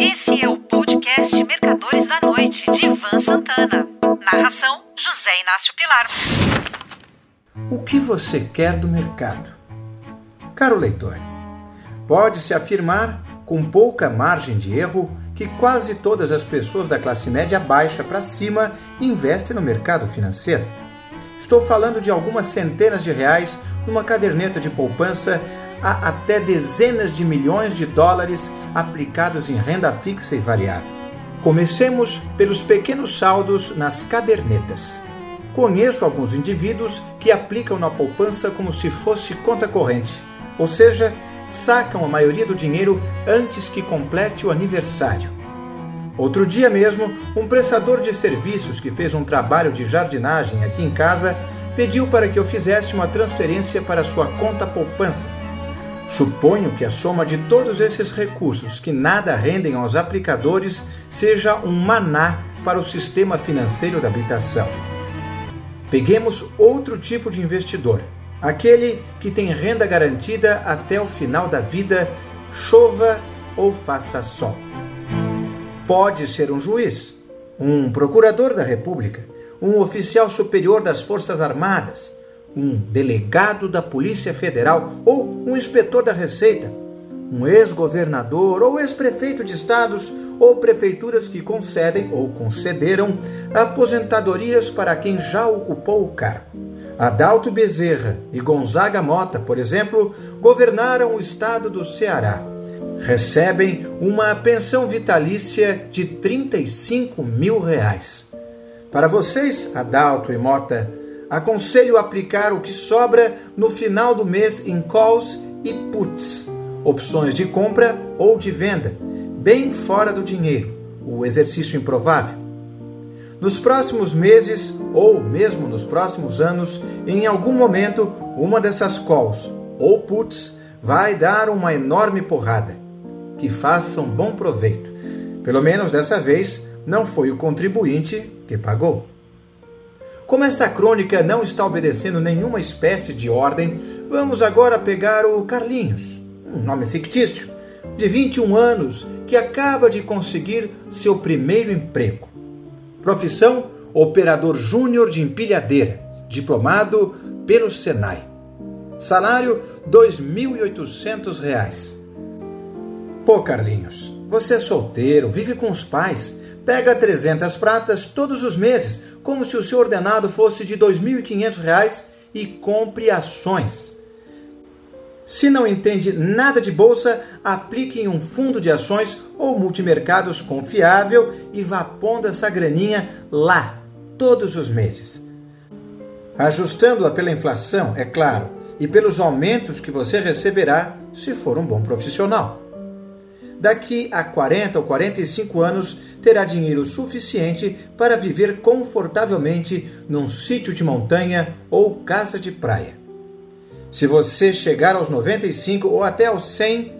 Esse é o podcast Mercadores da Noite, de Ivan Santana. Narração: José Inácio Pilar. O que você quer do mercado? Caro leitor, pode-se afirmar, com pouca margem de erro, que quase todas as pessoas da classe média baixa para cima investem no mercado financeiro. Estou falando de algumas centenas de reais numa caderneta de poupança a até dezenas de milhões de dólares aplicados em renda fixa e variável. Comecemos pelos pequenos saldos nas cadernetas. Conheço alguns indivíduos que aplicam na poupança como se fosse conta corrente, ou seja, sacam a maioria do dinheiro antes que complete o aniversário. Outro dia mesmo, um prestador de serviços que fez um trabalho de jardinagem aqui em casa pediu para que eu fizesse uma transferência para sua conta poupança Suponho que a soma de todos esses recursos que nada rendem aos aplicadores seja um maná para o sistema financeiro da habitação. Peguemos outro tipo de investidor, aquele que tem renda garantida até o final da vida, chova ou faça sol. Pode ser um juiz, um procurador da República, um oficial superior das Forças Armadas um delegado da Polícia Federal ou um inspetor da Receita, um ex-governador ou ex-prefeito de estados ou prefeituras que concedem ou concederam aposentadorias para quem já ocupou o cargo. Adalto Bezerra e Gonzaga Mota, por exemplo, governaram o estado do Ceará. Recebem uma pensão vitalícia de 35 mil reais. Para vocês, Adalto e Mota, Aconselho aplicar o que sobra no final do mês em calls e puts, opções de compra ou de venda, bem fora do dinheiro, o exercício improvável. Nos próximos meses ou mesmo nos próximos anos, em algum momento, uma dessas calls ou puts vai dar uma enorme porrada. Que façam bom proveito. Pelo menos dessa vez, não foi o contribuinte que pagou. Como esta crônica não está obedecendo nenhuma espécie de ordem, vamos agora pegar o Carlinhos, um nome fictício, de 21 anos, que acaba de conseguir seu primeiro emprego. Profissão: operador júnior de empilhadeira, diplomado pelo Senai. Salário: R$ 2.800. Pô, Carlinhos, você é solteiro, vive com os pais, pega 300 pratas todos os meses, como se o seu ordenado fosse de R$ 2.500 e compre ações. Se não entende nada de bolsa, aplique em um fundo de ações ou multimercados confiável e vá pondo essa graninha lá todos os meses. Ajustando-a pela inflação, é claro, e pelos aumentos que você receberá se for um bom profissional daqui a 40 ou 45 anos terá dinheiro suficiente para viver confortavelmente num sítio de montanha ou casa de praia. Se você chegar aos 95 ou até aos 100,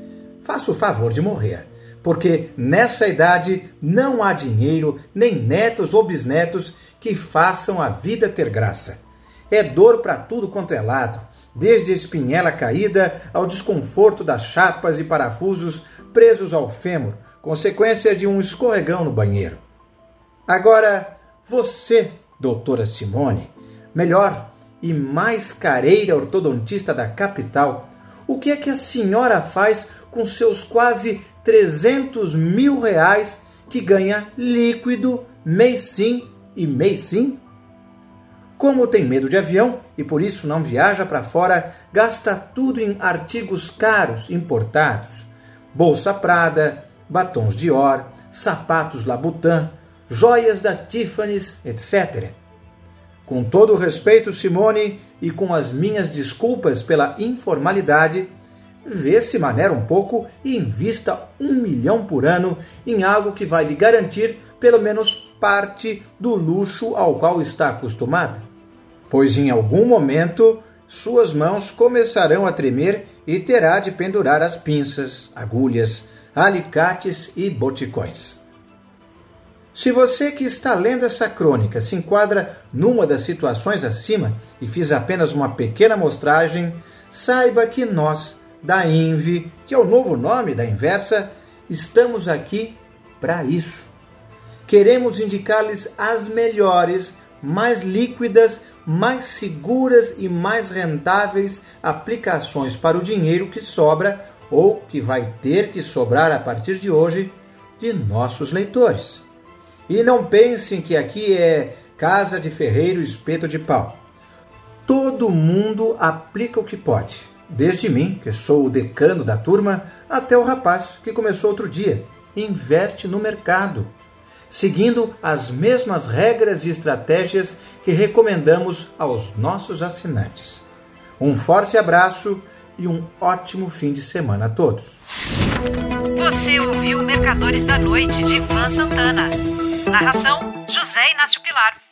faça o favor de morrer, porque nessa idade não há dinheiro, nem netos ou bisnetos que façam a vida ter graça. É dor para tudo quanto é lado, desde a espinhela caída ao desconforto das chapas e parafusos presos ao fêmur, consequência de um escorregão no banheiro. Agora, você, doutora Simone, melhor e mais careira ortodontista da capital, o que é que a senhora faz com seus quase 300 mil reais que ganha líquido mês sim e mês sim? Como tem medo de avião e por isso não viaja para fora, gasta tudo em artigos caros importados bolsa Prada, batons Dior, sapatos Labutin, joias da Tiffany's, etc. Com todo o respeito, Simone, e com as minhas desculpas pela informalidade, vê-se maneira um pouco e invista um milhão por ano em algo que vai lhe garantir pelo menos parte do luxo ao qual está acostumada. Pois em algum momento suas mãos começarão a tremer e terá de pendurar as pinças, agulhas, alicates e boticões. Se você que está lendo essa crônica se enquadra numa das situações acima e fiz apenas uma pequena mostragem, saiba que nós, da INVE, que é o novo nome da Inversa, estamos aqui para isso. Queremos indicar-lhes as melhores, mais líquidas, mais seguras e mais rentáveis aplicações para o dinheiro que sobra ou que vai ter que sobrar a partir de hoje de nossos leitores. E não pensem que aqui é casa de ferreiro espeto de pau. Todo mundo aplica o que pode, desde mim, que sou o decano da turma, até o rapaz que começou outro dia. Investe no mercado, seguindo as mesmas regras e estratégias que recomendamos aos nossos assinantes. Um forte abraço e um ótimo fim de semana a todos. Você ouviu Mercadores da Noite de Ivan Santana. Narração: José Inácio Pilar.